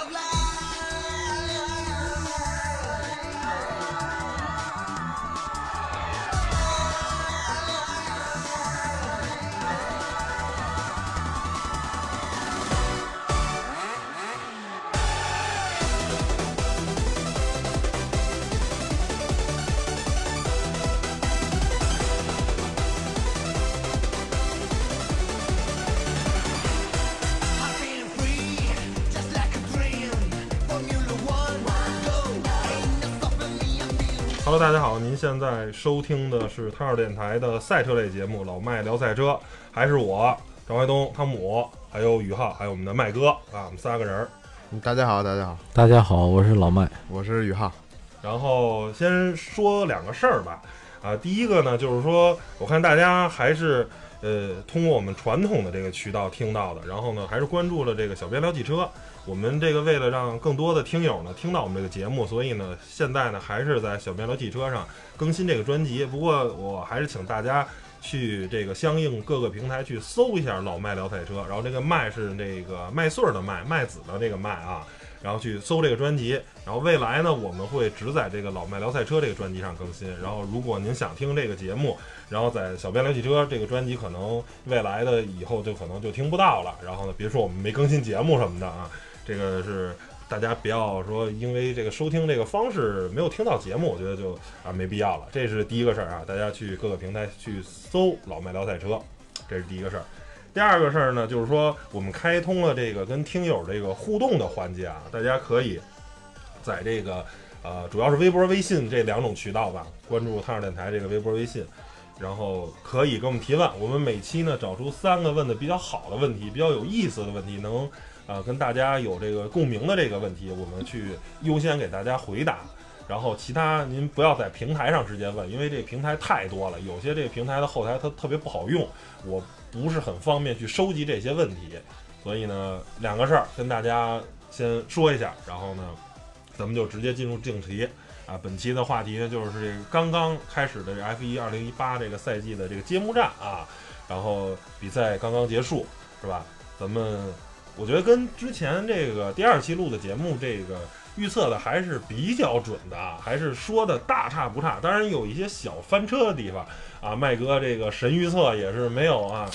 of life. 大家好，您现在收听的是汤二电台的赛车类节目《老麦聊赛车》，还是我张怀东、汤姆，还有宇浩，还有我们的麦哥啊，我们三个人。大家好，大家好，大家好，我是老麦。我是宇浩。然后先说两个事儿吧，啊，第一个呢，就是说，我看大家还是呃通过我们传统的这个渠道听到的，然后呢，还是关注了这个小编聊汽车。我们这个为了让更多的听友呢听到我们这个节目，所以呢，现在呢还是在小编聊汽车上更新这个专辑。不过我还是请大家去这个相应各个平台去搜一下“老麦聊赛车”，然后这个“麦”是这个麦穗儿的“麦”，麦子的这个“麦”啊。然后去搜这个专辑，然后未来呢，我们会只在这个老麦聊赛车这个专辑上更新。然后如果您想听这个节目，然后在小编聊汽车这个专辑，可能未来的以后就可能就听不到了。然后呢，别说我们没更新节目什么的啊，这个是大家不要说因为这个收听这个方式没有听到节目，我觉得就啊没必要了。这是第一个事儿啊，大家去各个平台去搜老麦聊赛车，这是第一个事儿。第二个事儿呢，就是说我们开通了这个跟听友这个互动的环节啊，大家可以在这个呃，主要是微博、微信这两种渠道吧，关注汤尔电台这个微博、微信，然后可以给我们提问。我们每期呢找出三个问的比较好的问题，比较有意思的问题，能呃跟大家有这个共鸣的这个问题，我们去优先给大家回答。然后其他您不要在平台上直接问，因为这平台太多了，有些这个平台的后台它特别不好用，我不是很方便去收集这些问题，所以呢，两个事儿跟大家先说一下，然后呢，咱们就直接进入正题啊。本期的话题呢，就是这个刚刚开始的 F 一二零一八这个赛季的这个揭幕战啊，然后比赛刚刚结束，是吧？咱们我觉得跟之前这个第二期录的节目这个。预测的还是比较准的，还是说的大差不差。当然有一些小翻车的地方啊，麦哥这个神预测也是没有啊，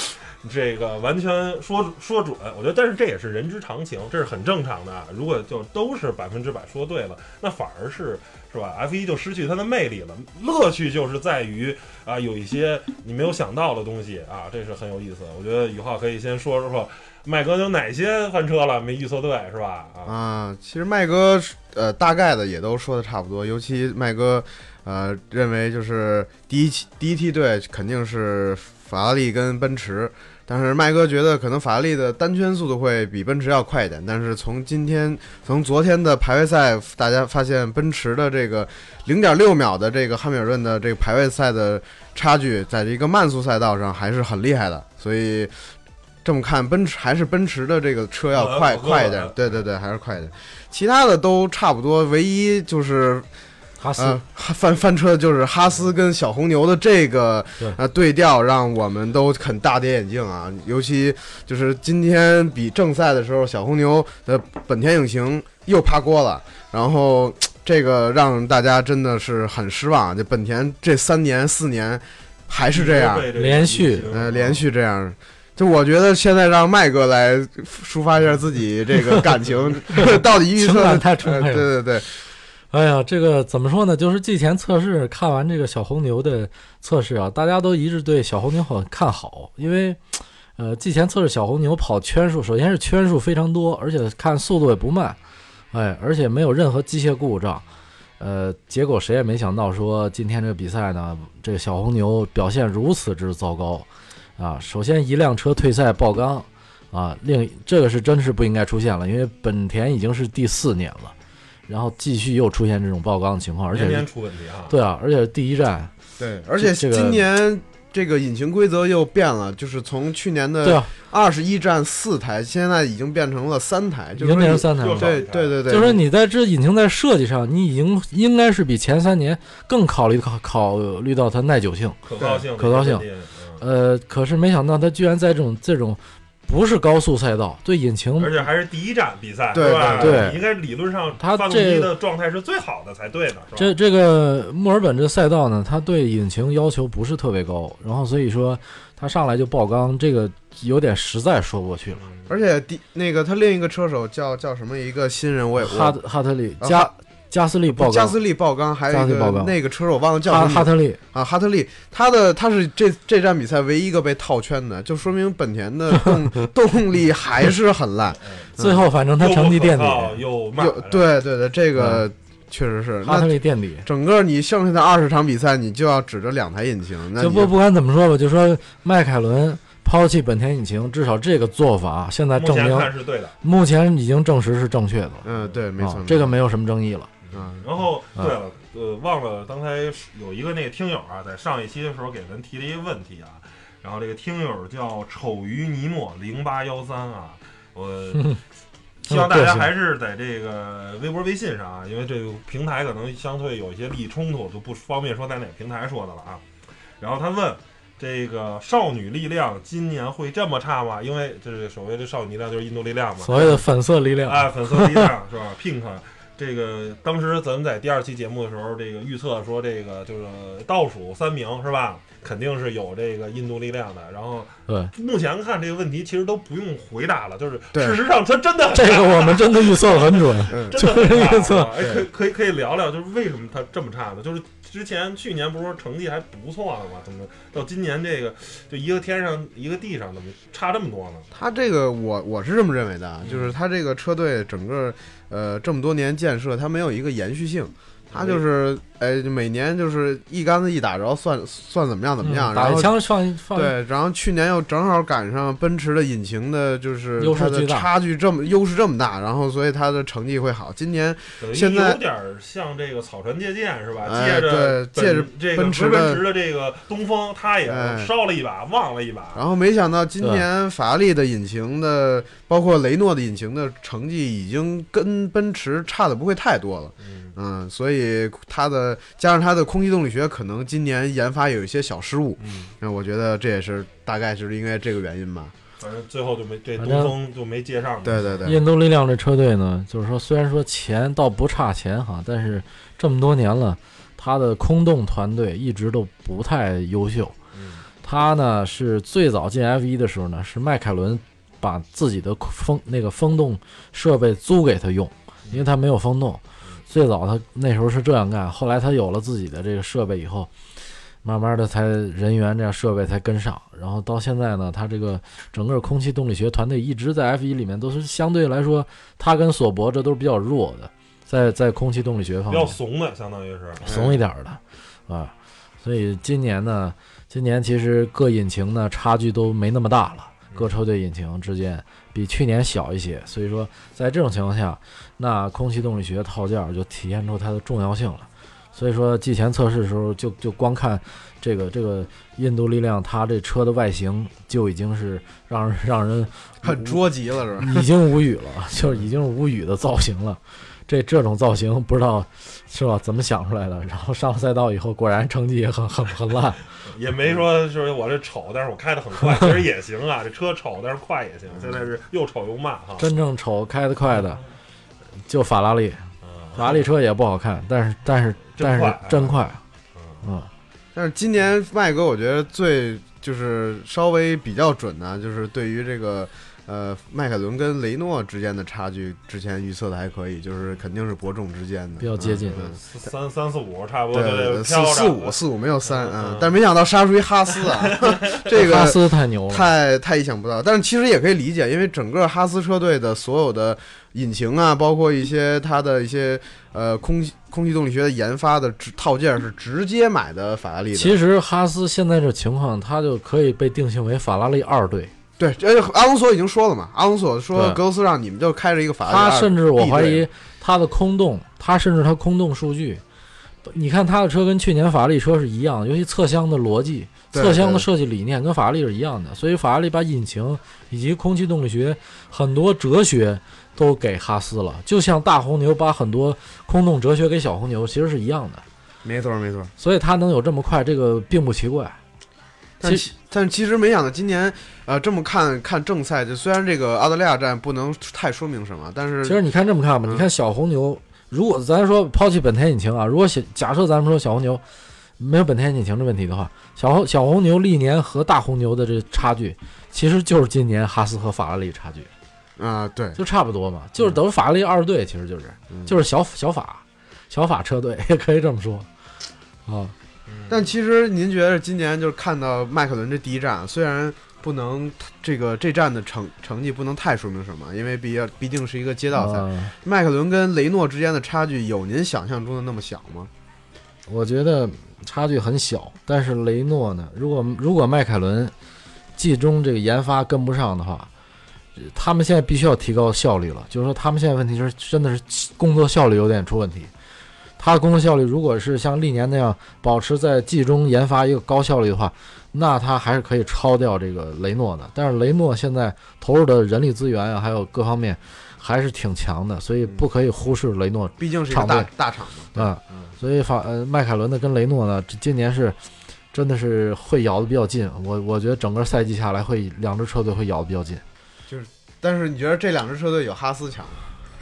这个完全说说准。我觉得，但是这也是人之常情，这是很正常的。如果就都是百分之百说对了，那反而是是吧？F 一就失去它的魅力了。乐趣就是在于啊，有一些你没有想到的东西啊，这是很有意思。我觉得宇浩可以先说说。麦哥有哪些翻车了？没预测对是吧？啊，其实麦哥呃大概的也都说的差不多，尤其麦哥呃认为就是第一期第一梯队肯定是法拉利跟奔驰，但是麦哥觉得可能法拉利的单圈速度会比奔驰要快一点，但是从今天从昨天的排位赛，大家发现奔驰的这个零点六秒的这个汉密尔顿的这个排位赛的差距，在一个慢速赛道上还是很厉害的，所以。这么看，奔驰还是奔驰的这个车要快快一点，对对对，还是快一点。其他的都差不多，唯一就是哈斯翻翻车的就是哈斯跟小红牛的这个呃对调，让我们都很大跌眼镜啊。尤其就是今天比正赛的时候，小红牛的本田引擎又趴锅了，然后这个让大家真的是很失望。就本田这三年四年还是这样，连续呃连续这样。就我觉得现在让麦哥来抒发一下自己这个感情，到底预测太充沛了。对对对，哎呀，这个怎么说呢？就是季前测试看完这个小红牛的测试啊，大家都一致对小红牛很看好，因为呃，季前测试小红牛跑圈数，首先是圈数非常多，而且看速度也不慢，哎，而且没有任何机械故障。呃，结果谁也没想到说今天这个比赛呢，这个小红牛表现如此之糟糕。啊，首先一辆车退赛爆缸，啊，另这个是真是不应该出现了，因为本田已经是第四年了，然后继续又出现这种爆缸的情况，而且年出问题啊，对啊，而且第一站，对，而且今年这个引擎规则又变了，就是从去年的二十一站四台，现在已经变成了三台，已经变成三台了，对对对对，就是说你在这引擎在设计上，你已经应该是比前三年更考虑考考虑到它耐久性、可靠性、可靠性。呃，可是没想到他居然在这种这种不是高速赛道，对引擎而且还是第一站比赛，对吧？对对应该理论上他发动这机的状态是最好的才对呢，这这个墨尔本这赛道呢，它对引擎要求不是特别高，然后所以说他上来就爆缸，这个有点实在说不过去了。嗯而且第那个他另一个车手叫叫什么一个新人，我也哈我哈特利啊加加斯利爆缸，加斯利爆缸，还有一个那个车手我忘了叫什么哈哈特利啊，哈特利，他的他是这这站比赛唯一一个被套圈的，就说明本田的 动动力还是很烂。最后反正他成绩垫底又对对对，这个确实是。哈特利垫底。整个你剩下的二十场比赛，你就要指着两台引擎，那就不不管怎么说吧，就说迈凯伦抛弃本田引擎，至少这个做法现在证明，看是对的。目前已经证实是正确的了。嗯，对，没错啊，这个没有什么争议了。嗯然后啊对了，呃，忘了刚才有一个那个听友啊，在上一期的时候给咱提了一个问题啊，然后这个听友叫丑鱼尼莫零八幺三啊，我希望大家还是在这个微博、微信上啊，因为这个平台可能相对有一些利益冲突，就不方便说在哪个平台说的了啊。然后他问。这个少女力量今年会这么差吗？因为这是所谓的少女力量就是印度力量嘛，所谓的粉色力量，啊，粉色力量是吧？Pink，这个当时咱们在第二期节目的时候，这个预测说这个就是倒数三名是吧？肯定是有这个印度力量的。然后对目前看这个问题其实都不用回答了，就是事实上它真的这个 我们真的预测的很准。嗯，真的很差没错是吧哎，可以可以可以聊聊，就是为什么它这么差呢？就是之前去年不是说成绩还不错的吗？怎么到今年这个就一个天上一个地上，怎么差这么多呢？他这个我我是这么认为的啊，就是他这个车队整个呃这么多年建设，它没有一个延续性，它就是哎每年就是一竿子一打着算算怎么样怎么样，然后嗯打一枪放放，对，然后去年又正好赶上奔驰的引擎的，就是它的优势差距这么优势这么大，然后所以它的成绩会好。今年现在有点像这个草船借箭是吧？哎借着对借着这个奔驰奔驰的这个东风，他也哎烧了一把，忘了一把。然后没想到今年法拉利的引擎的，包括雷诺的引擎的成绩已经跟奔驰差的不会太多了。嗯，嗯，所以它的加上它的空气动力学可能今年研发有一些小失误，嗯，那我觉得这也是大概就是因为这个原因吧。反正最后就没这东风就没接上。对对对，印度力量这车队呢，就是说虽然说钱倒不差钱哈，但是这么多年了，他的空洞团队一直都不太优秀。嗯他呢是最早进 F 一的时候呢，是迈凯伦把自己的风那个风洞设备租给他用，因为他没有风洞。最早他那时候是这样干，后来他有了自己的这个设备以后，慢慢的才人员这样设备才跟上，然后到现在呢，他这个整个空气动力学团队一直在 F 一里面都是相对来说，他跟索博这都是比较弱的，在在空气动力学方面比较怂的，相当于是。怂一点儿的啊，所以今年呢，今年其实各引擎呢差距都没那么大了，各车队引擎之间比去年小一些，所以说在这种情况下，那空气动力学套件儿就体现出它的重要性了。所以说季前测试的时候就就光看这个这个印度力量，它这车的外形就已经是让人让人 很捉急了是吧？已经无语了，就是已经无语的造型了。这这种造型不知道是吧？怎么想出来的？然后上了赛道以后，果然成绩也很很很烂。也没说是我这丑，但是我开的很快，其实也行啊。这车丑，但是快也行。现在是又丑又慢哈。真正丑开得快的就法拉利，嗯。法拉利车也不好看，但是但是但是真快嗯，但是今年麦哥，我觉得最就是稍微比较准的，就是对于这个呃迈凯伦跟雷诺之间的差距，之前预测的还可以，就是肯定是伯仲之间的，比较接近嗯三三四五差不多，对对对，四四五四五没有三，嗯嗯，但是没想到杀出一哈斯啊，这个哈斯太牛了，太太意想不到。但是其实也可以理解，因为整个哈斯车队的所有的引擎啊，包括一些它的一些呃空气空气动力学的研发的直套件是直接买的法拉利的。其实哈斯现在这情况，它就可以被定性为法拉利二队。对，而且阿隆索已经说了嘛，阿隆索说格罗斯让你们就开着一个法拉利他甚至我怀疑他的空洞，他甚至他空洞数据，你看他的车跟去年法拉利车是一样的，尤其侧箱的逻辑、侧箱的设计理念跟法拉利是一样的，所以法拉利把引擎以及空气动力学很多哲学都给哈斯了，就像大红牛把很多空洞哲学给小红牛，其实是一样的，没错没错。所以他能有这么快，这个并不奇怪。但其其但其实没想到今年，呃，这么看看正赛，就虽然这个澳大利亚站不能太说明什么，但是其实你看这么看吧，嗯你看小红牛，如果咱说抛弃本田引擎啊，如果小假设咱们说小红牛没有本田引擎的问题的话，小红小红牛历年和大红牛的这差距，其实就是今年哈斯和法拉利差距，啊、对，就差不多嘛，就是等于法拉利二队，其实就是嗯就是小小法小法车队，也可以这么说啊。但其实您觉得今年就是看到迈凯伦这第一站，虽然不能这个这站的成成绩不能太说明什么，因为毕竟毕竟是一个街道赛，嗯迈凯伦跟雷诺之间的差距有您想象中的那么小吗？我觉得差距很小，但是雷诺呢，如果如果迈凯伦季中这个研发跟不上的话，呃他们现在必须要提高效率了。就是说，他们现在问题是真的是工作效率有点出问题。他的工作效率如果是像历年那样保持在季中研发一个高效率的话，那它还是可以超掉这个雷诺的。但是雷诺现在投入的人力资源啊，还有各方面还是挺强的，所以不可以忽视雷诺毕竟是一个大大厂嘛。啊。嗯所以法呃迈凯伦的跟雷诺呢，这今年是真的是会咬的比较近。我我觉得整个赛季下来会两支车队会咬的比较近。就是但是你觉得这两支车队有哈斯强吗？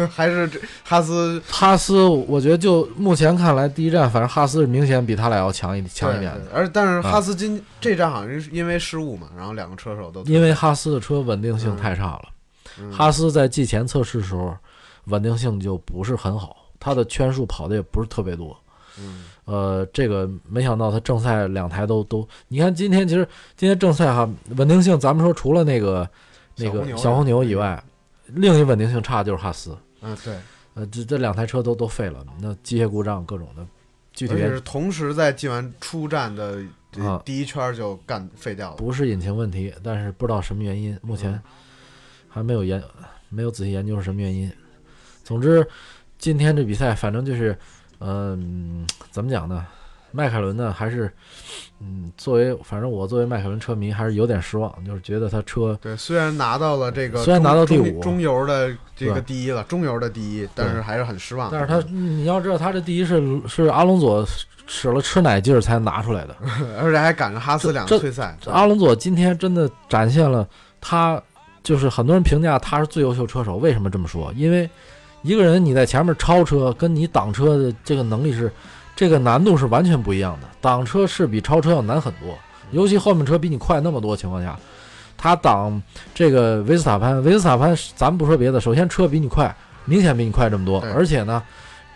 还是这哈斯 哈斯，我觉得就目前看来，第一站反正哈斯是明显比他俩要强一强一点的，而但是啊哈斯今、这站好像是因为失误嘛，然后两个车手都因为哈斯的车稳定性太差了。嗯哈斯在季前测试的时候稳定性就不是很好，他的圈数跑的也不是特别多。嗯呃，这个没想到他正赛两台都都，你看今天其实今天正赛哈稳定性，咱们说除了那个那个小红牛以外，另一稳定性差就是哈斯。嗯对，呃，这这两台车都都废了，那机械故障各种的，具体是同时在进完出站的第一圈就干废掉了。不是引擎问题，但是不知道什么原因，目前嗯还没有研没有仔细研究是什么原因。总之，今天这比赛反正就是，嗯、怎么讲呢？迈凯伦呢，还是，嗯，作为反正我作为迈凯伦车迷还是有点失望，就是觉得他车对，虽然拿到了这个虽然拿到第五中游的这个第一了，中游的第一，但是还是很失望。但是他你要知道，他这第一是是阿隆索使了吃奶劲儿才拿出来的。而且还赶上哈斯两退赛，阿隆索今天真的展现了他，就是很多人评价他是最优秀车手。为什么这么说？因为一个人你在前面超车，跟你挡车的这个能力是，这个难度是完全不一样的。挡车是比超车要难很多，尤其后面车比你快那么多情况下，他挡这个维斯塔潘，维斯塔潘咱不说别的，首先车比你快，明显比你快这么多，而且呢。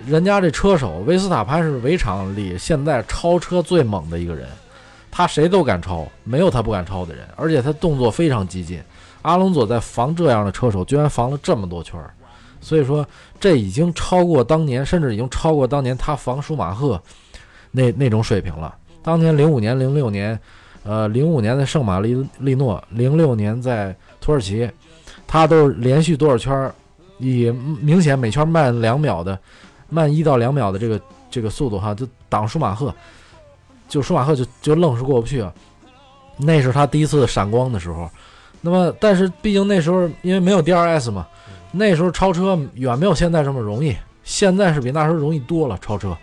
人家这车手维斯塔潘是围场里现在超车最猛的一个人，他谁都敢超，没有他不敢超的人，而且他动作非常激进。阿隆佐在防这样的车手，居然防了这么多圈儿，所以说这已经超过当年，甚至已经超过当年他防舒马赫那那种水平了。当年零五年、零六年，呃，零五年在圣马力利诺，零六年在土耳其，他都是连续多少圈儿，以明显每圈慢两秒的，慢一到两秒的这个这个速度哈，就挡舒马赫，就舒马赫就就愣是过不去啊。那是他第一次闪光的时候，那么但是毕竟那时候因为没有 DRS 嘛，那时候超车远没有现在这么容易，现在是比那时候容易多了超车，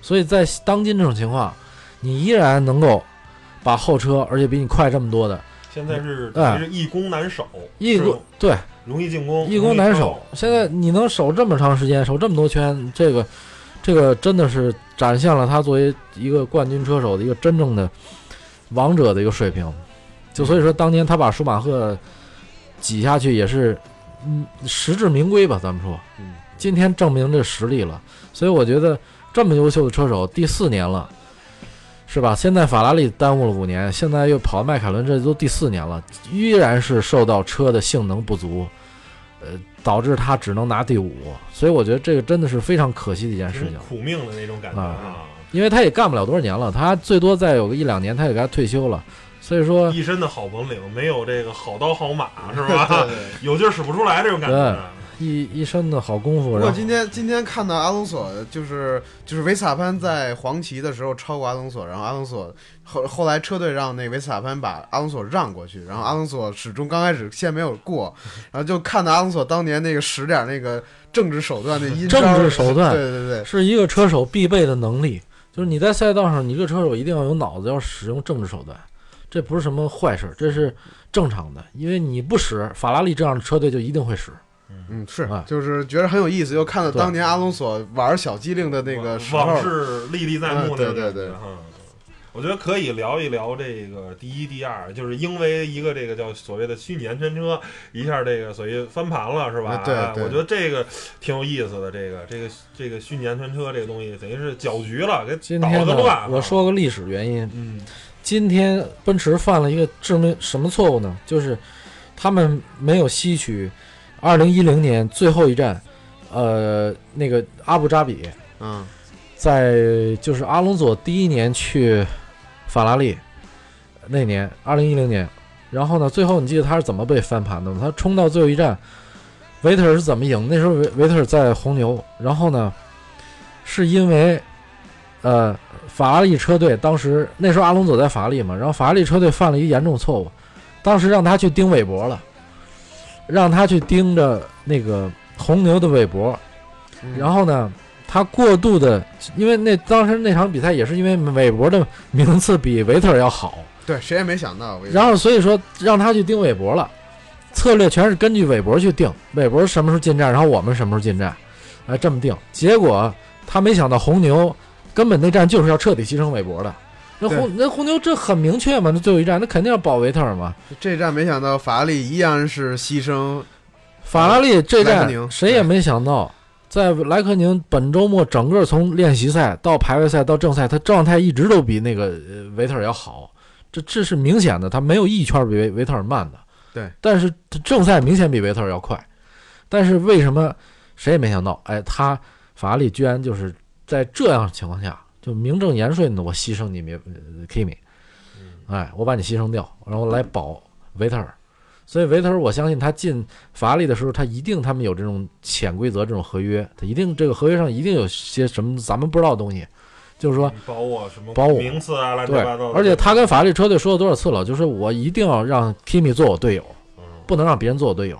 所以在当今这种情况，你依然能够把后车，而且比你快这么多的现在是哎等于是易攻难守，易攻对容易进攻，易攻难守。现在你能守这么长时间，守这么多圈，这个这个真的是展现了他作为一个冠军车手的一个真正的王者的一个水平。就所以说，当年他把舒马赫挤下去也是，嗯，实至名归吧。咱们说，嗯，今天证明这实力了。所以我觉得这么优秀的车手，第四年了，是吧？现在法拉利耽误了五年，现在又跑迈凯伦，这都第四年了，依然是受到车的性能不足，呃，导致他只能拿第五。所以我觉得这个真的是非常可惜的一件事情，苦命的那种感觉啊，因为他也干不了多少年了，他最多再有个一两年，他也该退休了。所以说，一身的好本领，没有这个好刀好马，是吧？对对。有劲儿使不出来这种感觉。一一身的好功夫，不过然后今天今天看到阿隆索，就是就是维斯塔潘在黄旗的时候超过阿隆索，然后阿隆索后后来车队让那维斯塔潘把阿隆索让过去，然后阿隆索始终刚开始先没有过，然后就看到阿隆索当年那个使点那个政治手段的阴招 政治手段对对对，是一个车手必备的能力，就是你在赛道上，你这个车手一定要有脑子，要使用政治手段。这不是什么坏事，这是正常的，因为你不使法拉利这样的车队就一定会使。嗯，是啊，就是觉得很有意思，又看到当年阿隆索玩小机灵的那个时候往，事历历在目对对对我觉得可以聊一聊这个第一、第二，就是因为一个这个叫所谓的虚拟安全车，一下这个所谓翻盘了，是吧？啊对我觉得这个挺有意思的。这个这个这个虚拟安全车这个东西，等于是搅局了，给捣今天呢了个乱。，我，说个历史原因，嗯今天奔驰犯了一个致命什么错误呢？就是他们没有吸取二零一零年最后一站，呃，那个阿布扎比，嗯在就是阿隆索第一年去法拉利那年，二零一零年，然后呢，最后你记得他是怎么被翻盘的吗？他冲到最后一站，维特尔是怎么赢？那时候维维特尔在红牛，然后呢，是因为呃法拉利车队当时那时候阿隆索在法拉利嘛，然后法拉利车队犯了一个严重错误，当时让他去盯韦伯了，让他去盯着那个红牛的韦伯，嗯然后呢，他过度的，因为那当时那场比赛也是因为韦伯的名次比维特尔要好，对，谁也没想到，然后所以说让他去盯韦伯了，策略全是根据韦伯去定，韦伯什么时候进站，然后我们什么时候进站，哎，这么定。结果他没想到红牛根本那战就是要彻底牺牲韦伯的。那红那红牛这很明确嘛，那最后一战那肯定要保维特尔嘛。这战没想到法拉利依然是牺牲，法拉利这站莱克宁谁也没想到，在莱克宁本周末整个从练习赛到排位赛到正赛，他状态一直都比那个呃维特尔要好，这这是明显的，他没有一圈比维维特尔慢的。对，但是他正赛明显比维特尔要快，但是为什么谁也没想到？哎，他法拉利居然就是在这样情况下，就名正言顺的我牺牲你米呃 Kimi，哎，我把你牺牲掉，然后来保维特尔。所以维特尔，我相信他进法拉利的时候，他一定他们有这种潜规则、这种合约，他一定这个合约上一定有些什么咱们不知道的东西，就是说，保我什么保我名次啊，乱七对八糟，的。而且他跟法拉利车队说了多少次了，就是我一定要让 Kimi 做我队友，嗯不能让别人做我队友。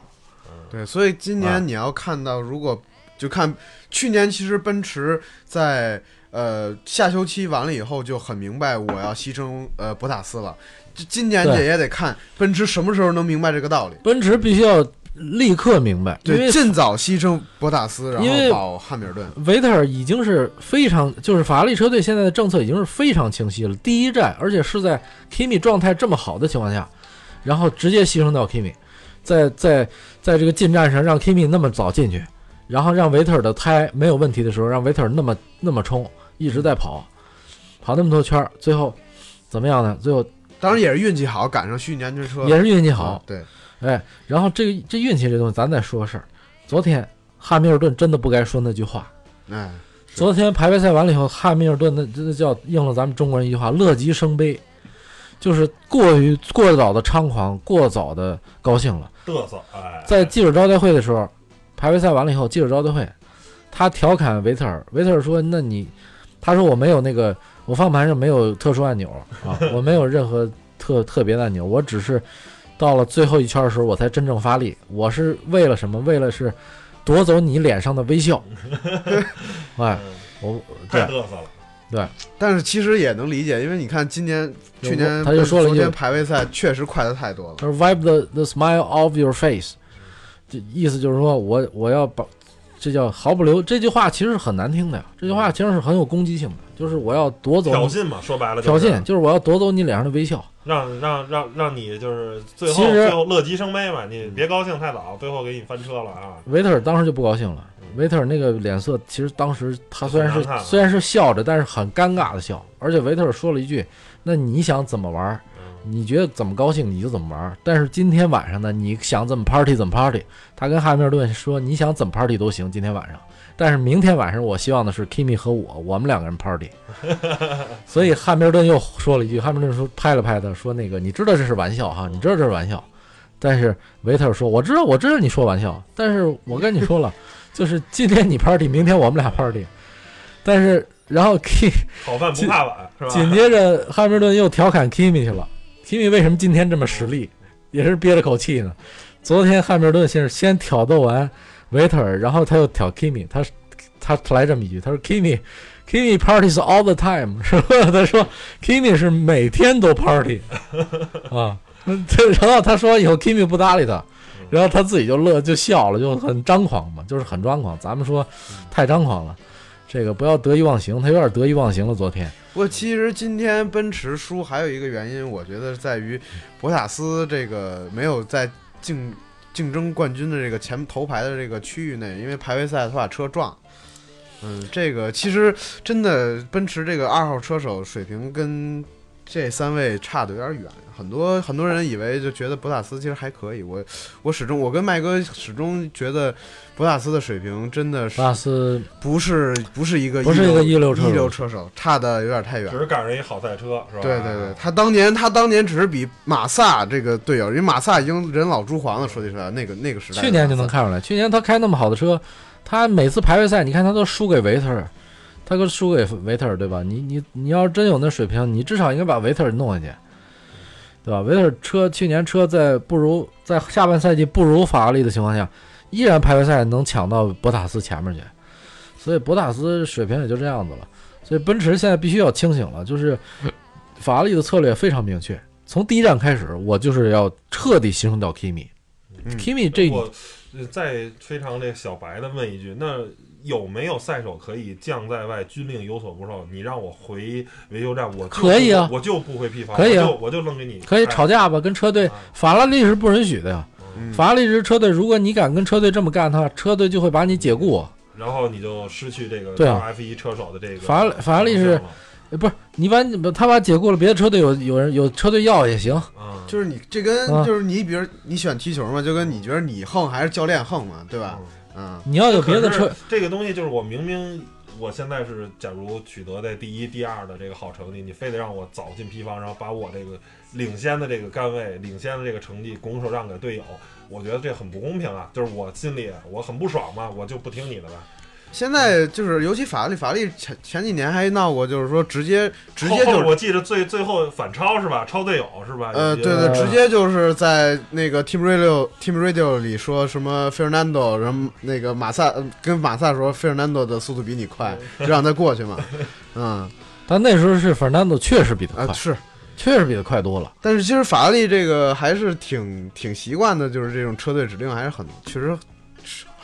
对，所以今啊年你要看到，如果就看去年，其实奔驰在呃下休期完了以后就很明白我要牺牲呃博塔斯了。这今年这也也得看奔驰什么时候能明白这个道理。奔驰必须要立刻明白，对，尽早牺牲博塔斯，然后保汉密尔顿。维特尔已经是非常，就是法拉利车队现在的政策已经是非常清晰了。第一站，而且是在 Kimi 状态这么好的情况下，然后直接牺牲掉 Kimi，在在在这个进站上让 Kimi 那么早进去，然后让维特尔的胎没有问题的时候，让维特尔那么那么冲，一直在跑，跑那么多圈儿，最后怎么样呢？最后当然也是运气好，赶上虚拟安全车也是运气好啊，对，哎，然后这个这运气这东西，咱再说个事儿。昨天汉密尔顿真的不该说那句话。哎，昨天排位赛完了以后，汉密尔顿那真的叫应了咱们中国人一句话：乐极生悲，就是过于过早的猖狂，过早的高兴了。嘚瑟，哎，在记者招待会的时候，排位赛完了以后，记者招待会，他调侃维特尔，维特尔说：“那你，他说我没有那个，我方向盘上没有特殊按钮啊，我没有任何特特别的按钮，我只是到了最后一圈的时候，我才真正发力。我是为了什么？为了是夺走你脸上的微笑。哎，嗯我对太嘚瑟了。对但是其实也能理解，因为你看今年、去年他就说了一句昨天排位赛确实快的太多了。他说 “wipe the the smile off your face”，这意思就是说我我要把这叫毫不留。这句话其实是很难听的呀，这句话其实是很有攻击性的，就是我要夺走挑衅嘛，说白了、挑就是，衅，就是我要夺走你脸上的微笑。让让让让你就是最后其最后乐极生悲嘛，你别高兴太早，最后给你翻车了啊！维特尔当时就不高兴了嗯，维特尔那个脸色，其实当时他虽然是虽然是笑着，但是很尴尬的笑。而且维特尔说了一句：“那你想怎么玩？嗯你觉得怎么高兴你就怎么玩。但是今天晚上呢，你想怎么 party 怎么 party。”他跟汉密尔顿说：“你想怎么 party 都行，今天晚上。但是明天晚上，我希望的是 Kimi 和我，我们两个人 party。”所以汉密尔顿又说了一句：“汉密尔顿说拍了拍他说那个你知道这是玩笑哈，你知道这是玩笑。”但是维特尔说：“我知道，我知道你说玩笑，但是我跟你说了，就是今天你 party，明天我们俩 party。但是然后 K 好饭不怕晚是吧？紧接着汉密尔顿又调侃 Kimi 去了，Kimi 为什么今天这么实力，也是憋着口气呢？昨天汉密尔顿先是先挑逗完维特尔，然后他又挑 Kimi，他他来这么一句，他说 Kimi Kimi parties all the time，是吧？他说 Kimi 是每天都 party 啊，这 然后他说以后 Kimi 不搭理他，然后他自己就乐就笑了，就很张狂嘛，就是很张狂。咱们说太张狂了，这个不要得意忘形，他有点得意忘形了。昨天不过其实今天奔驰输还有一个原因，我觉得在于博塔斯这个没有在竞竞争冠军的这个前头排的这个区域内，因为排位赛他把车撞。嗯，这个其实真的奔驰这个二号车手水平跟这三位差的有点远，很多很多人以为就觉得博塔斯其实还可以，我我始终我跟麦哥始终觉得博塔斯的水平真的是不是不是一个不是一个一流一车手流车手，差的有点太远只。是赶上一好赛车，是吧？对对对，他当年他当年只是比马萨这个队友，因为马萨已经人老珠黄了，说句实话，那个那个时代去年就能看出来，去年他开那么好的车，他每次排位赛，你看他都输给维特尔，他都输给维特尔，对吧？你你你要真有那水平，你至少应该把维特尔弄下去，对吧？维特尔车去年车在不如在下半赛季不如法拉利的情况下，依然排位赛能抢到博塔斯前面去，所以博塔斯水平也就这样子了。所以奔驰现在必须要清醒了，就是法拉利的策略非常明确，从第一站开始，我就是要彻底牺牲掉 Kimi。嗯 Kimi 这我呃再非常那小白的问一句，那有没有赛手可以将在外，军令有所不受？你让我回维修站，我就可以啊我就不回批发，可以啊我就我就扔给你，可以哎吵架吧，跟车队啊法拉利是不允许的呀。嗯法拉利是车队，如果你敢跟车队这么干的话，车队就会把你解雇。然后你就失去这个对啊 F 一车手的这个法拉法拉利是不是你把你他把解雇了，别的车队有有人有车队要也行。啊，就是你这跟啊就是你，比如你喜欢踢球嘛，就跟你觉得你横还是教练横嘛，对吧？嗯，你要有别的车，这个东西就是我明明我现在是，假如取得的第一、第二的这个好成绩，你非得让我早进批方，然后把我这个领先的这个杆位、领先的这个成绩拱手让给队友，我觉得这很不公平啊！就是我心里我很不爽嘛，我就不听你的呗。现在就是尤其法拉利，法拉利前前几年还闹过，就是说直接直接就是我记得最最后反超是吧？超队友是吧？呃，对对，呃直接就是在那个 Team Radio Team Radio 里说什么 Fernando，然后那个马萨呃跟马萨说 Fernando 的速度比你快，就让他过去嘛。嗯但那时候是 Fernando 确实比他快，啊是，确实比他快多了。但是其实法拉利这个还是挺挺习惯的，就是这种车队指令还是很确实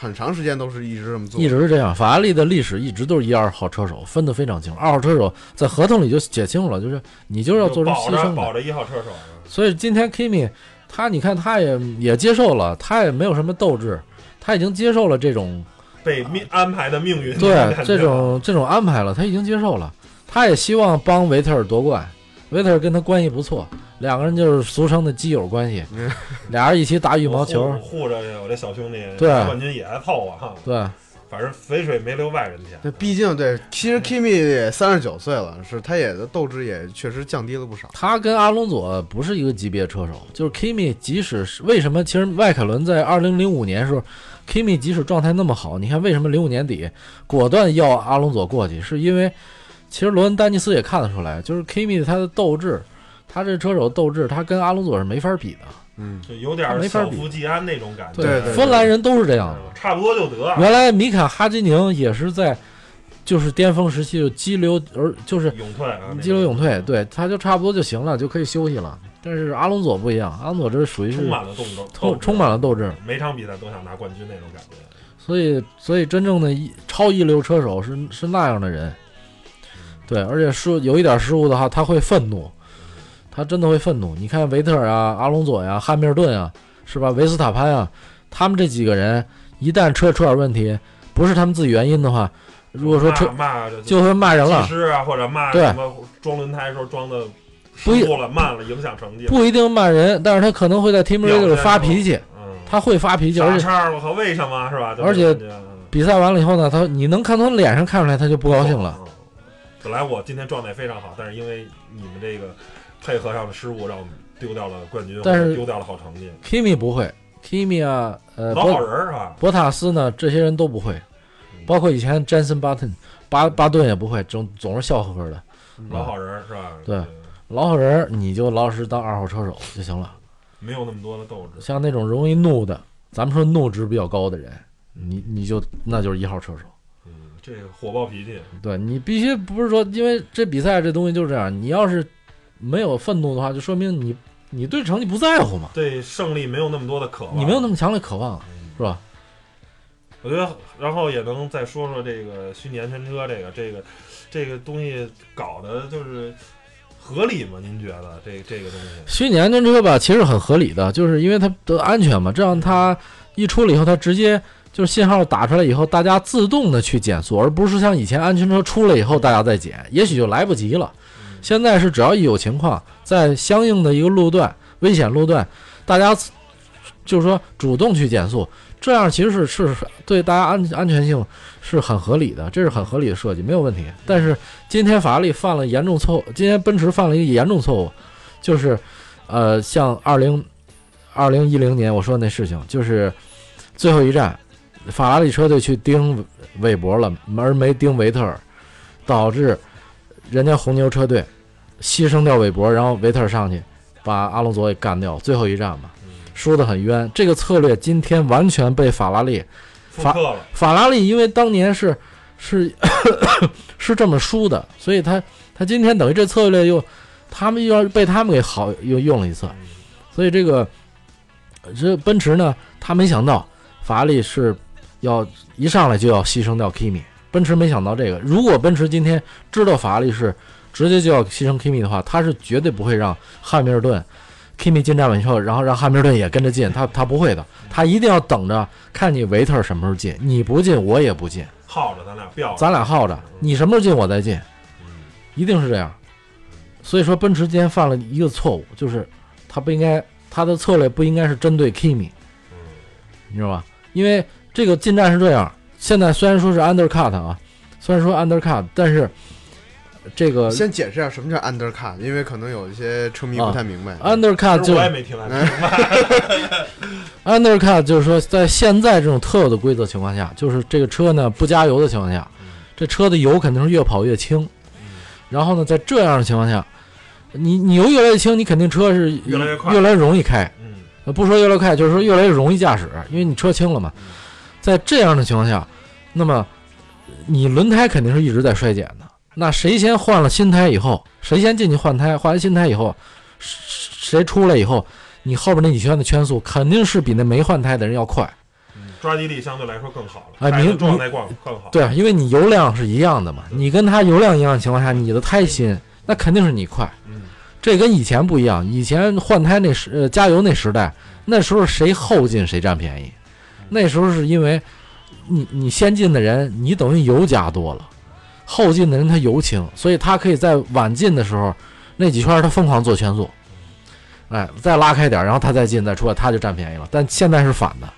很长时间都是一直这么做，一直是这样，法拉利的历史一直都是一二号车手分得非常清楚，二号车手在合同里就写清楚了，就是你就是要做成保着牺牲的。保着一号车手啊，所以今天 Kimi 他你看他也也接受了，他也没有什么斗志，他已经接受了这种被命安排的命运。对这种这种安排了，他已经接受了，他也希望帮维特尔夺冠。维特尔跟他关系不错，两个人就是俗称的基友关系，嗯俩人一起打羽毛球，护护着我这小兄弟，对冠军也爱凑合哈。对，反正肥水没流外人田。对，毕竟对，其实 Kimi 也三十九岁了，是他也的斗志也确实降低了不少。他跟阿隆佐不是一个级别车手，就是 Kimi，即使是为什么，其实迈凯伦在二零零五年时候，Kimi 即使状态那么好，你看为什么零五年底果断要阿隆佐过去，是因为其实罗恩丹尼斯也看得出来，就是 Kimi 他的斗志，他这车手斗志，他跟阿隆索是没法比的。嗯，就有点没法比小富即安那种感觉。对对芬兰人都是这样的。嗯差不多就得。原来米卡哈基宁也是在就是巅峰时期就激流而就是勇退啊，激流勇退，对，他就差不多就行了，就可以休息了。但是阿隆索不一样，阿隆索这属于是充满了斗志，充充满了斗志，每场比赛都想拿冠军那种感觉。所以所以真正的一超一流车手是是那样的人，对，而且失有一点失误的话，他会愤怒，他真的会愤怒。你看维特尔啊、阿隆佐呀、汉密尔顿啊，是吧？维斯塔潘啊，他们这几个人一旦车出点问题，不是他们自己原因的话，如果说车骂骂就会骂人了，技师啊，或者骂对什么装轮胎时候装的不一了、慢了，影响成绩。不一定骂人，但是他可能会在 Team 表 Radio 里发脾气，嗯，他会发脾气，而且，我靠，为什么是吧？而且比赛完了以后呢，他你能看从脸上看出来他就不高兴了。。嗯本来我今天状态非常好，但是因为你们这个配合上的失误，让我们丢掉了冠军，但是丢掉了好成绩。Kimi 不会，Kimi 啊，呃，老好博人儿是吧？博塔斯呢，这些人都不会，嗯包括以前 Jenson Button 巴巴顿也不会，总总是笑呵呵的。老好人儿是吧？对老好人儿你就老老实实当二号车手就行了。没有那么多的斗志。像那种容易怒的，咱们说怒值比较高的人，你你就那就是一号车手。嗯，这个火爆脾气，对你必须不是说，因为这比赛这东西就是这样，你要是没有愤怒的话，就说明你你对成绩不在乎嘛，对胜利没有那么多的渴望，你没有那么强烈渴望，嗯是吧？我觉得，然后也能再说说这个虚拟安全车，这个这个这个东西搞的就是合理吗？您觉得这这个东西？虚拟安全车吧，其实很合理的，就是因为它的安全嘛，这样它一出了以后，它直接就是信号打出来以后，大家自动的去减速，而不是像以前安全车出来以后大家再减，也许就来不及了。现在是只要一有情况，在相应的一个路段、危险路段，大家就是说主动去减速，这样其实是是对大家安安全性是很合理的，这是很合理的设计，没有问题。但是今天法拉利犯了严重错误，今天奔驰犯了一个严重错误，就是呃，像二零二零一零年我说的那事情，就是最后一站，法拉利车队去盯韦伯了，而没盯维特尔，导致人家红牛车队牺牲掉韦伯，然后维特尔上去把阿隆索给干掉，最后一战嘛，嗯输得很冤。这个策略今天完全被法拉利，复刻了，法拉利因为当年是是 是这么输的，所以他他今天等于这策略又他们又要被他们给好又用了一次，嗯所以这个这奔驰呢，他没想到法拉利是要一上来就要牺牲掉 Kimi，奔驰没想到这个。如果奔驰今天知道法拉利是直接就要牺牲 Kimi 的话，他是绝对不会让汉密尔顿 Kimi 进站稳以后，然后让汉密尔顿也跟着进，他他不会的，他一定要等着看你维特什么时候进，你不进我也不进，耗着咱俩飙着，咱俩耗着，你什么时候进我再进，嗯一定是这样。所以说，奔驰今天犯了一个错误，就是他不应该，他的策略不应该是针对 Kimi，嗯你知道吧？因为这个进站是这样，现在虽然说是 undercut 啊，虽然说 undercut，但是这个先解释一下什么叫 undercut，因为可能有一些车迷不太明白。undercut 就我也没听来明白，undercut 就是说，在现在这种特有的规则情况下，就是这个车呢不加油的情况下，这车的油肯定是越跑越轻。然后呢，在这样的情况下，你你油越来越轻，你肯定车是越来越快越来越容易开。不说越来越快，就是说越来越容易驾驶，因为你车轻了嘛。在这样的情况下，那么你轮胎肯定是一直在衰减的。那谁先换了新胎以后，谁先进去换胎，换完新胎以后，谁出来以后，你后边那几圈的圈速肯定是比那没换胎的人要快。嗯抓地力相对来说更好了，哎明状态更更好，对啊，因为你油量是一样的嘛，你跟他油量一样的情况下，你的胎新，那肯定是你快。嗯这跟以前不一样，以前换胎那时呃加油那时代，那时候谁后进谁占便宜，那时候是因为你你先进的人，你等于油加多了，后进的人他油轻，所以他可以在晚进的时候那几圈他疯狂做圈速，哎，再拉开点，然后他再进再出来，他就占便宜了。但现在是反的，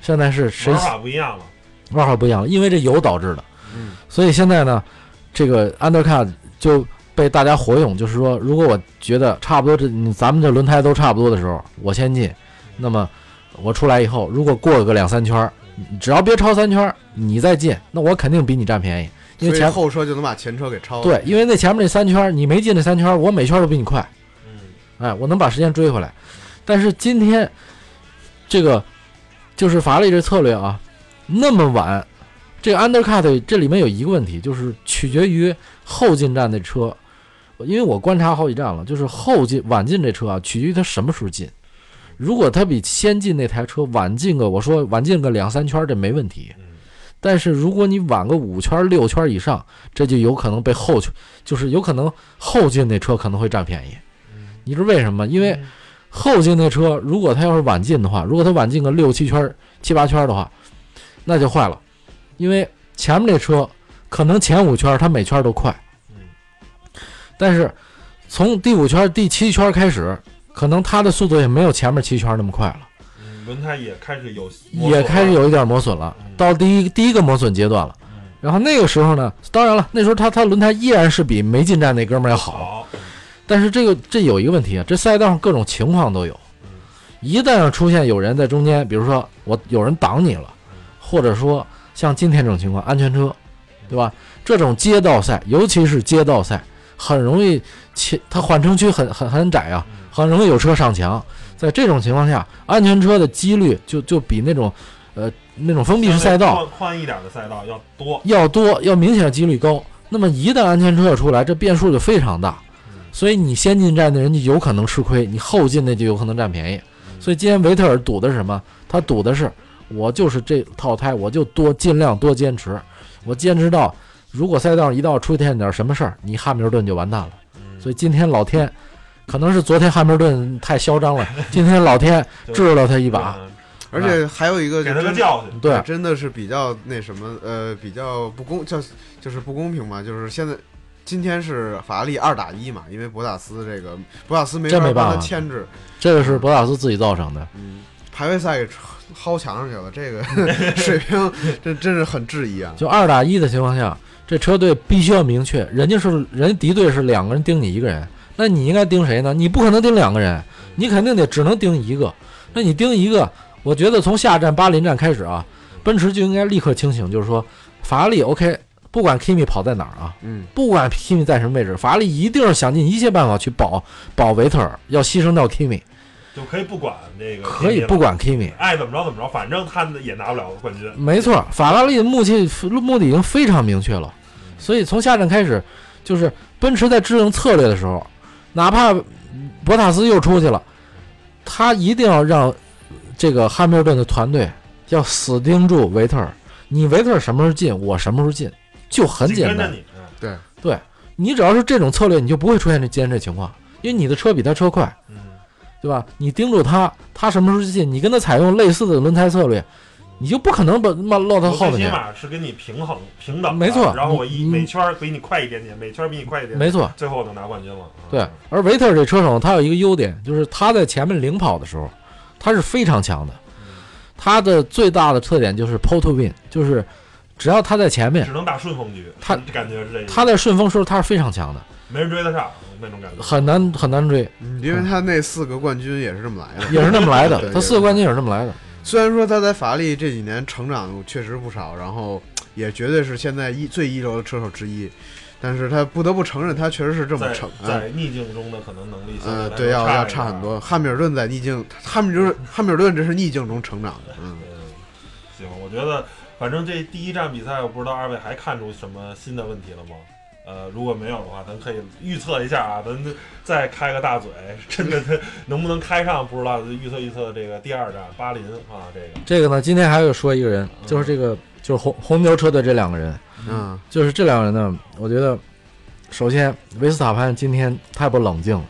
现在是谁玩法不一样了，玩法不一样了，因为这油导致的。嗯，所以现在呢，这个 undercut 就被大家活用，就是说，如果我觉得差不多这嗯咱们这轮胎都差不多的时候，我先进，那么我出来以后，如果过个两三圈只要别超三圈，你再进，那我肯定比你占便宜，因为前后车就能把前车给超了。对，因为那前面那三圈你没进那三圈，我每圈都比你快，嗯哎，我能把时间追回来。但是今天这个就是法拉利这策略啊，那么晚，这个 undercut 这里面有一个问题，就是取决于后进站的车，因为我观察好几站了，就是后进晚进这车啊，取决于它什么时候进。如果它比先进那台车晚进个，我说晚进个两三圈，这没问题。嗯但是如果你晚个五圈六圈以上，这就有可能被后圈，就是有可能后进那车可能会占便宜。嗯你知道为什么吗？因为后进那车，如果它要是晚进的话，如果它晚进个六七圈、七八圈的话，那就坏了，因为前面那车可能前五圈儿它每圈都快，嗯但是从第五圈、第七圈开始，可能它的速度也没有前面七圈那么快了，嗯，轮胎也开始有也开始有一点磨损了嗯，到第一第一个磨损阶段了。嗯。然后那个时候呢，当然了，那时候它它轮胎依然是比没进站那哥们儿要好，但是这个这有一个问题啊，这赛道上各种情况都有。嗯，一旦要出现有人在中间，比如说我有人挡你了，或者说像今天这种情况，安全车，对吧？这种街道赛，尤其是街道赛，很容易切，它缓冲区很很很窄啊，很容易有车上墙。在这种情况下，安全车的几率就就比那种，呃，那种封闭式赛道宽宽一点的赛道要多。要多，要明显几率高。那么一旦安全车出来，这变数就非常大，嗯所以你先进站的人就有可能吃亏，你后进的就有可能占便宜。所以今天维特尔赌的是什么？他赌的是我就是这套胎，我就多尽量多坚持，我坚持到如果赛道上一到出现点什么事儿，你汉密尔顿就完蛋了。嗯所以今天老天，可能是昨天汉密尔顿太嚣张了，今天老天 治了他一把。嗯而且还有一个给他个教训。对，真的是比较那什么，呃，比较不公，叫就是不公平嘛。就是现在，今天是法拉利二打一嘛，因为博塔斯这个博塔斯没法帮他真没办法牵制，这个是博塔斯自己造成的。嗯，排位赛给薅墙上去了，这个 水平这真是很质疑啊。就二打一的情况下，这车队必须要明确，人家是人家敌对是两个人盯你一个人，那你应该盯谁呢？你不可能盯两个人，你肯定得只能盯一个。那你盯一个，我觉得从下站巴林站开始啊，奔驰就应该立刻清醒，就是说法拉利 OK，不管 Kimi 跑在哪儿啊，嗯，不管 Kimi 在什么位置，法拉利一定要想尽一切办法去保保维特尔，要牺牲掉 Kimi，就可以不管那个，可以不，管 Kimi。爱怎么着怎么着，反正他也拿不了冠军。没错，法拉利的目的目的已经非常明确了，所以从下站开始，就是奔驰在制定策略的时候，哪怕博塔斯又出去了，他一定要让这个汉密尔顿的团队要死盯住维特尔。你维特尔什么时候进，我什么时候进，就很简单。紧跟着你，嗯对，你只要是这种策略，你就不会出现这今天这情况，因为你的车比他车快，嗯，对吧？你盯住他，他什么时候进，你跟他采用类似的轮胎策略，你就不可能把妈落到我最起后面去。码是跟你平衡平等，没错然后我一每圈儿比你快一点点，每圈儿比你快一点点，没错，最后能拿冠军了。嗯对，而维特尔这车手他有一个优点，就是他在前面领跑的时候，他是非常强的。他的最大的特点就是 pole to win，就是只要他在前面只，能打顺风局，他感觉是这个，他在顺风时候他是非常强的，没人追得上那种感觉。很难很难追，嗯因为他那四个冠军也是这么来的。也是那么来的。他四个冠军也是这么来的。虽然说他在法拉利这几年成长确实不少，然后也绝对是现在一最一流的车手之一，但是他不得不承认他确实是这么成。嗯在逆境中的可能能力相呃，对，要要差很多。汉密尔顿在逆境，汉密尔顿汉密尔顿这是逆境中成长的，嗯，嗯，行，我觉得反正这第一站比赛，我不知道二位还看出什么新的问题了吗？呃，如果没有的话，咱可以预测一下啊，咱再开个大嘴，真的他 能不能开上不知道，预测预测这个第二站巴林啊，这个。这个呢，今天还有说一个人，就是这个就是红红牛车队这两个人，嗯，就是这两个人呢，我觉得首先维斯塔潘今天太不冷静了，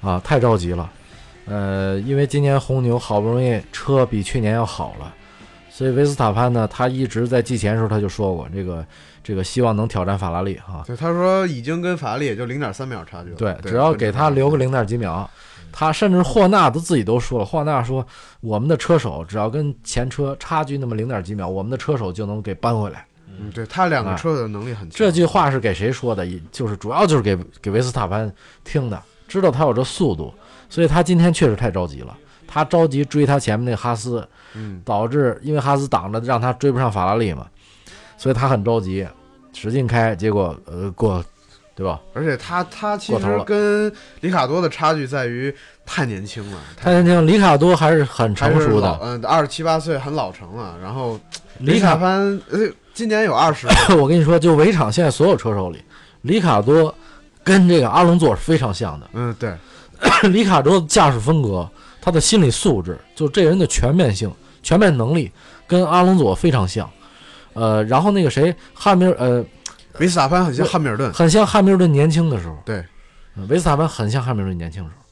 啊，太着急了，呃，因为今年红牛好不容易车比去年要好了，所以维斯塔潘呢，他一直在季前的时候他就说过，这个这个希望能挑战法拉利哈，对，他说已经跟法拉利也就零点三秒差距了，对，只要给他留个零点几秒。他甚至霍纳都自己都说了，霍纳说我们的车手只要跟前车差距那么零点几秒，我们的车手就能给扳回来。嗯，对他两个车手的能力很强，这句话是给谁说的？也就是主要就是给给维斯塔潘听的，知道他有这速度，所以他今天确实太着急了。他着急追他前面那哈斯，嗯，导致因为哈斯挡着，让他追不上法拉利嘛，所以他很着急，使劲开，结果呃过，对吧？而且他他其实跟里卡多的差距在于太年轻了，太年轻，里卡多还是很成熟的。嗯，二十七八岁很老成了，然后里卡，卡潘呃今年有二十，我跟你说，就围场现在所有车手里，里卡多跟这个阿隆佐是非常像的。嗯，对，里卡多的驾驶风格，他的心理素质，就这人的全面性、全面能力，跟阿隆佐非常像。呃，然后那个谁，汉密尔，呃，维斯塔潘很像汉密尔顿，很像汉密尔顿年轻的时候。对呃维斯塔潘很像汉密尔顿年轻的时候，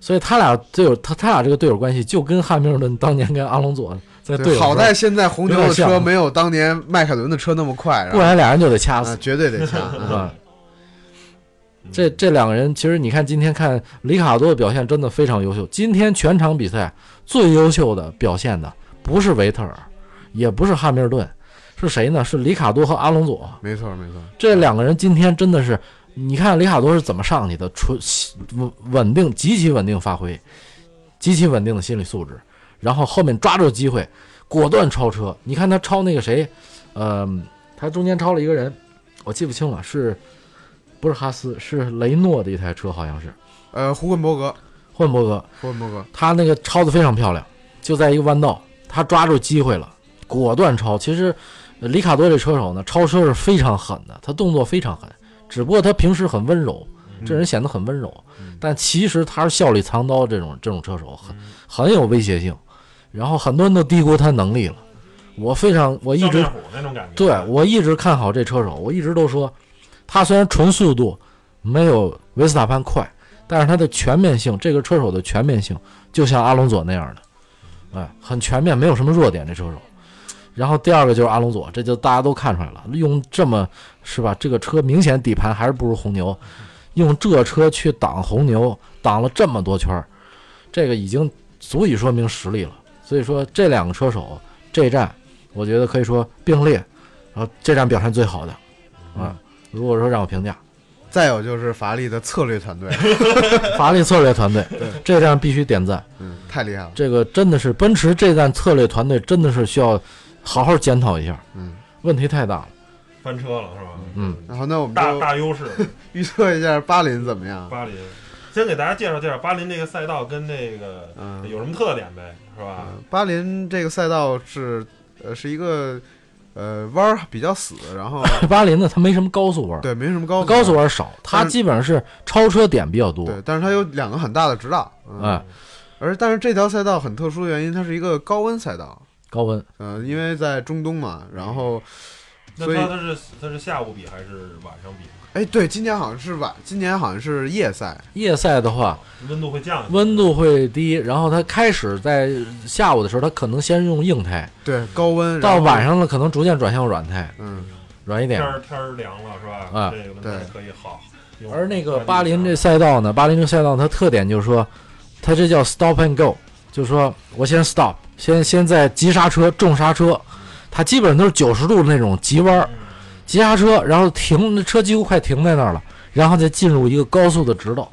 所以他俩队友，他他俩这个队友关系就跟汉密尔顿当年跟阿隆佐在队对，友好在现在红牛的车没有当年迈凯伦的车那么快，不然俩人就得掐死啊，，绝对得掐，是嗯吧？这这两个人，其实你看今天看里卡多的表现真的非常优秀。今天全场比赛最优秀的表现的不是维特尔，也不是汉密尔顿，是谁呢？是里卡多和阿隆佐。没错没错，这两个人今天真的是，你看里卡多是怎么上去的，纯稳稳定，极其稳定发挥，极其稳定的心理素质，然后后面抓住机会，果断超车。你看他超那个谁，呃，他中间超了一个人，我记不清了，是不是哈斯？是雷诺的一台车，好像是呃，胡根伯格，霍恩伯格，胡根伯格，他那个超的非常漂亮，就在一个弯道，他抓住机会了，果断超。其实呃里卡多这车手呢，超车是非常狠的，他动作非常狠，只不过他平时很温柔，这人显得很温柔，但其实他是笑里藏刀这种这种车手，很很有威胁性。然后很多人都低估他能力了，我非常我一直。对我一直看好这车手，我一直都说，他虽然纯速度没有维斯塔潘快，但是他的全面性，这个车手的全面性就像阿隆索那样的，哎，很全面，没有什么弱点这车手。然后第二个就是阿隆佐，这就大家都看出来了，用这么是吧？这个车明显底盘还是不如红牛，用这车去挡红牛，挡了这么多圈儿，这个已经足以说明实力了。所以说这两个车手这一站，我觉得可以说并列，然后这站表现最好的，啊，如果说让我评价，再有就是法拉利的策略团队，法拉利策略团队，这站必须点赞。嗯，太厉害了。这个真的是奔驰这站策略团队真的是需要好好检讨一下，嗯，问题太大了。翻车了是吧？嗯，然后那我们大大优势。预测一下巴林怎么样？巴林，先给大家介绍介绍巴林这个赛道跟那个嗯有什么特点呗，是吧？嗯巴林这个赛道是呃是一个呃弯儿比较死，然后 巴林呢，它没什么高速弯，对没什么高高速弯儿弯少，它但是基本上是超车点比较多。对，但是它有两个很大的直道，嗯哎，而但是这条赛道很特殊的原因，它是一个高温赛道，高温，呃，因为在中东嘛，然后所以那它它是它是下午比还是晚上比？哎对，今年好像是晚，今年好像是夜赛，夜赛的话，温度会降温度会低，然后它开始在下午的时候，它可能先用硬胎，对高温，到晚上了可能逐渐转向软胎，嗯软一点天。儿天儿凉了是吧？啊这个轮胎可以好。而那个巴林这赛道呢，巴林这赛道它特点就是说，它这叫 stop and go，就是说我先 stop，先先在急刹车、重刹车，它基本上都是九十度的那种急弯儿，嗯急刹车，然后停，那车几乎快停在那儿了，然后再进入一个高速的直道，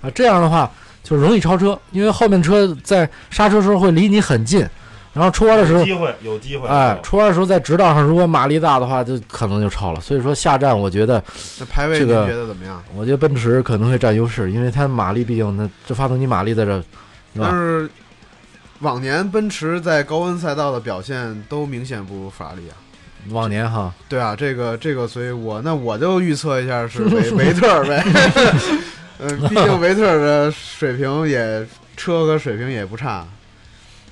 啊，这样的话就容易超车，因为后面车在刹车时候会离你很近，然后出弯的时候有机会有机会。哎，出弯的时候在直道上，如果马力大的话，就可能就超了。所以说下站，我觉得，这排位个觉得怎么样？我觉得奔驰可能会占优势，因为它马力毕竟那这发动机马力在这，是吧？但是往年奔驰在高温赛道的表现都明显不如法拉利啊。往年哈，对啊，这个这个，所以我那我就预测一下是维维特尔呗。嗯，毕竟 维特尔的水平也车和水平也不差。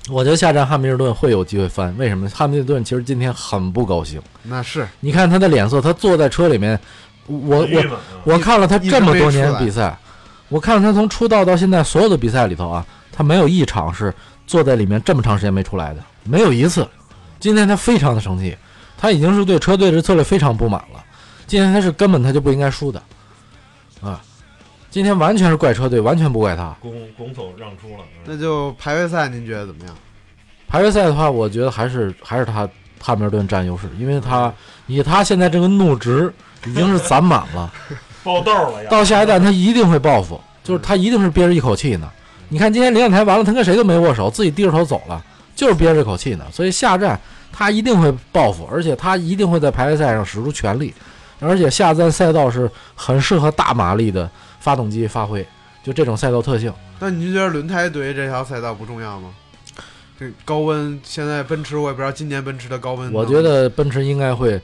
我觉得下站汉密尔顿会有机会翻。为什么？汉密尔顿其实今天很不高兴。那是你看他的脸色，他坐在车里面，我我我看了他这么多年比赛，我看了他从出道到现在所有的比赛里头啊，他没有一场是坐在里面这么长时间没出来的，没有一次。今天他非常的生气，他已经是对车队的策略非常不满了。今天他是根本他就不应该输的，啊，今天完全是怪车队，完全不怪他。拱拱手让出了。那就排位赛，您觉得怎么样？排位赛的话，我觉得还是还是他汉密尔顿占优势，因为他以他现在这个怒值已经是攒满了。爆豆了呀！到下一站他一定会报复，就是他一定是憋着一口气呢。你看今天领奖台完了，他跟谁都没握手，自己低着头走了，就是憋着这口气呢。所以下站他一定会报复，而且他一定会在排位赛上使出全力，而且下站赛道是很适合大马力的发动机发挥，就这种赛道特性。那你就觉得轮胎对于这条赛道不重要吗？这高温，现在奔驰我也不知道今年奔驰的高温，我觉得奔驰应该会，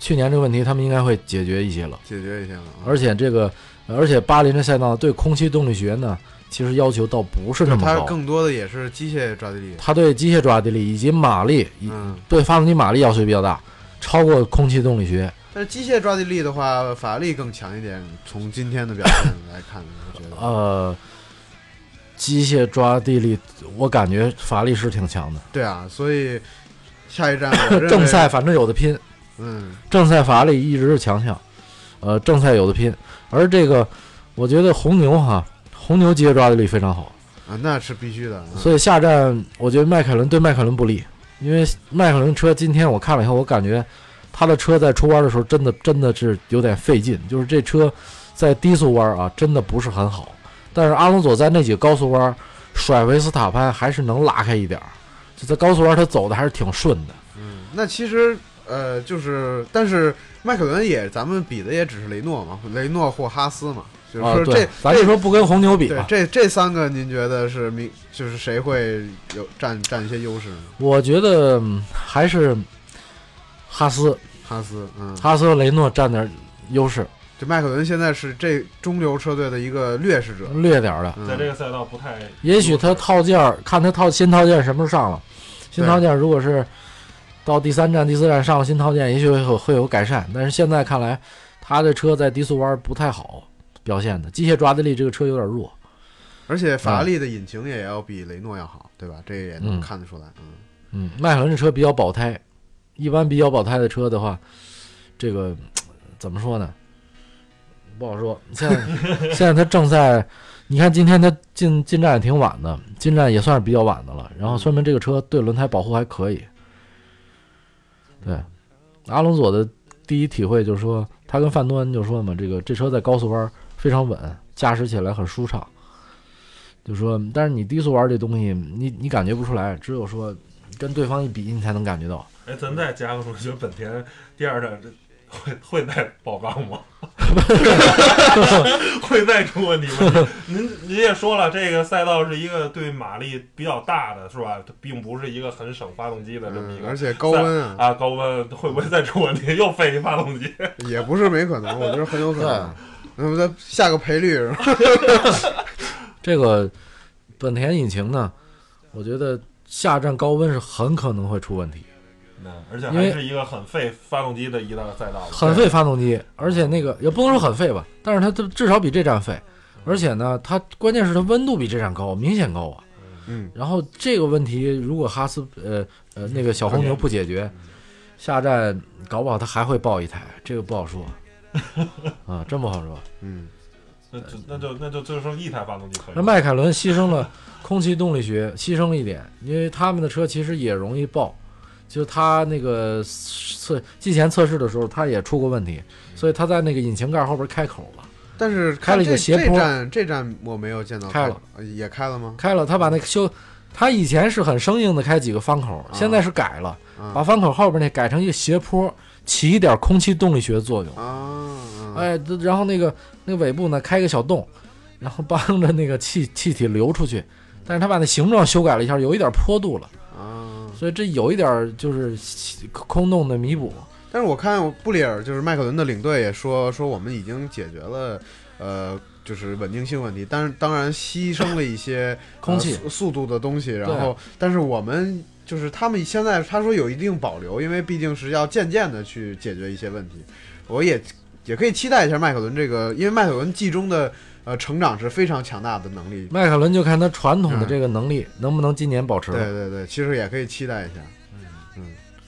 去年这个问题他们应该会解决一些了。解决一些了啊。而且这个，而且巴林这赛道对空气动力学呢，其实要求倒不是那么高。它更多的也是机械抓地力。它对机械抓地力以及马力，对发动机马力要求比较大，超过空气动力学。但是机械抓地力的话，法拉利更强一点。从今天的表现来看，我觉得呃，机械抓地力，我感觉法拉利是挺强的。对啊，所以下一站 正赛，反正有的拼，嗯，正赛法拉利一直是强项，呃，正赛有的拼。而这个，我觉得红牛哈，红牛机械抓地力非常好，啊，那是必须的。嗯所以下站我觉得迈凯伦对迈凯伦不利，因为迈凯伦车今天我看了以后，我感觉他的车在出弯的时候真的真的是有点费劲，就是这车在低速弯啊真的不是很好。但是阿隆索在那几个高速弯甩维斯塔潘还是能拉开一点儿，就在高速弯他走的还是挺顺的。嗯，那其实呃，就是，但是迈凯伦也咱们比的也只是雷诺嘛，雷诺或哈斯嘛，啊，就是说这对，咱就说不跟红牛比吧，这这三个，您觉得是明就是谁会有占占一些优势呢？我觉得嗯还是哈斯、哈斯，嗯，哈斯和雷诺占点优势，这迈凯伦现在是这中流车队的一个劣势者，略点儿的。嗯在这个赛道不太，也许他套件儿，看他套新套件什么时候上了。新套件如果是到第三站、第四站上了新套件，也许会有会有改善。但是现在看来，他的车在低速弯不太好表现的，机械抓地力这个车有点弱。而且法拉利的引擎也要比雷诺要好，对吧？这也能嗯看得出来，嗯。嗯，迈凯伦这车比较保胎，一般比较保胎的车的话，这个怎么说呢？不好说。现在现在他正在，你看今天他进进站也挺晚的，进站也算是比较晚的了。然后说明这个车对轮胎保护还可以。对，阿隆索的第一体会就是说，他跟范多恩就说嘛，这个这车在高速弯非常稳，驾驶起来很舒畅。就说，但是你低速玩这东西，你你感觉不出来，只有说跟对方一比，你才能感觉到。哎，咱再加个说，觉得本田第二站这会会再爆缸吗？会再出问题吗？您您也说了，这个赛道是一个对马力比较大的，是吧？它并不是一个很省发动机的这么一嗯，个而且高温啊，啊，高温会不会再出问题？又费一发动机？也不是没可能，我觉得很有可能。那么再下个赔率是吧？这个本田引擎呢，我觉得下站高温是很可能会出问题，嗯，而且因为还是一个很费发动机的一道赛道。很费发动机，而且那个也不能说很费吧，但是它至至少比这站费，而且呢，它关键是它温度比这站高，明显高啊。嗯，然后这个问题如果哈斯呃呃那个小红牛不解决，下站搞不好它还会爆一台，这个不好说 啊，真不好说。嗯，那就那就那就就剩一台发动机可以那。迈凯伦牺牲了空气动力学，牺牲了一点，因为他们的车其实也容易爆，就他那个测季前测试的时候，他也出过问题，所以他在那个引擎盖后边开口了，但是开了一个斜坡这站这站我没有见到开了呃也开了吗？开了，他把那个修，他以前是很生硬的开几个方口，啊现在是改了，把啊方口后边那改成一个斜坡，起一点空气动力学作用。啊，哎，然后那个那个尾部呢开个小洞，然后帮着那个气气体流出去，但是他把那形状修改了一下，有一点坡度了。啊，所以这有一点就是空洞的弥补。但是我看布里尔就是麦克伦的领队也说说我们已经解决了呃就是稳定性问题，但是当然牺牲了一些空气速度的东西，然后但是我们就是他们现在他说有一定保留，因为毕竟是要渐渐的去解决一些问题，我也也可以期待一下迈凯伦这个，因为迈凯伦季中的呃成长是非常强大的能力，迈凯伦就看他传统的这个能力、能不能今年保持对。对对，其实也可以期待一下，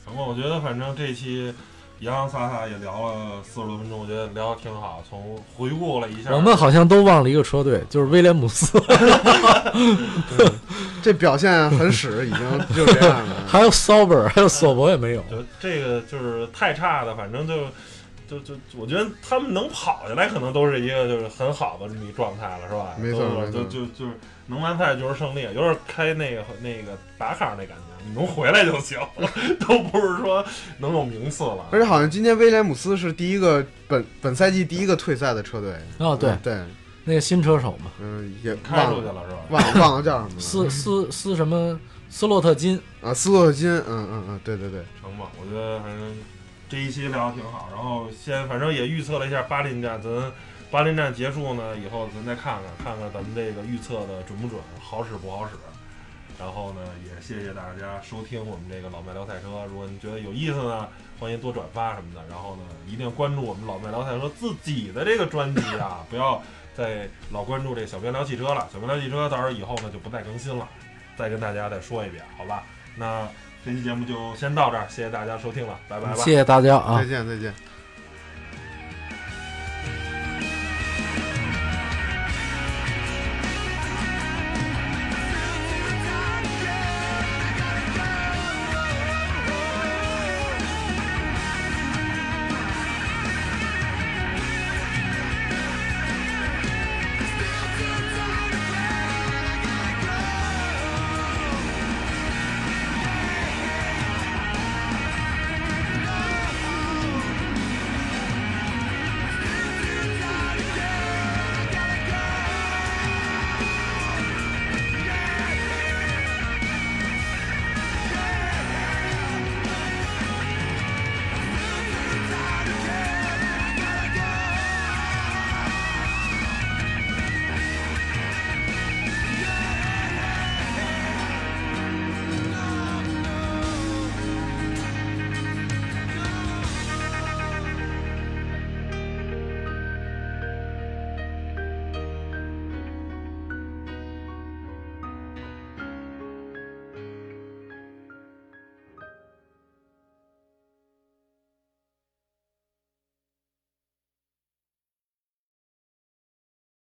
然后我觉得，反正这期洋洋洒洒也聊了四十多分钟，我觉得聊得挺好。从回顾了一下，我们好像都忘了一个车队，就是威廉姆斯，这表现很屎，已经 就这样了。还有 Sauber，还有索伯也没有。就这个就是太差的，反正就就就我觉得他们能跑下来，可能都是一个就是很好的这么一状态了，是吧？没错没错就就就是能完赛就是胜利，有点开那个那个打卡那感觉，你能回来就行，都不是说能有名次了。而且好像今天威廉姆斯是第一个本本赛季第一个退赛的车队。哦，对，嗯对，那个新车手嘛，嗯，也开出去了是吧？忘了忘了叫什么了。斯斯斯什么斯洛特金，啊，斯洛特金，嗯嗯嗯，对对对，成吧，我觉得反正这一期聊的挺好。然后先反正也预测了一下巴林站，咱巴林站结束呢以后，咱再看看看看咱们这个预测的准不准，好使不好使。然后呢，也谢谢大家收听我们这个老麦聊赛车。如果你觉得有意思呢，欢迎多转发什么的。然后呢，一定关注我们老麦聊赛车自己的这个专辑啊，不要再老关注这小编聊汽车了。小编聊汽车到时候以后呢就不再更新了，再跟大家再说一遍，好吧？那这期节目就先到这儿，谢谢大家收听了，拜拜吧。谢谢大家啊再。见再见。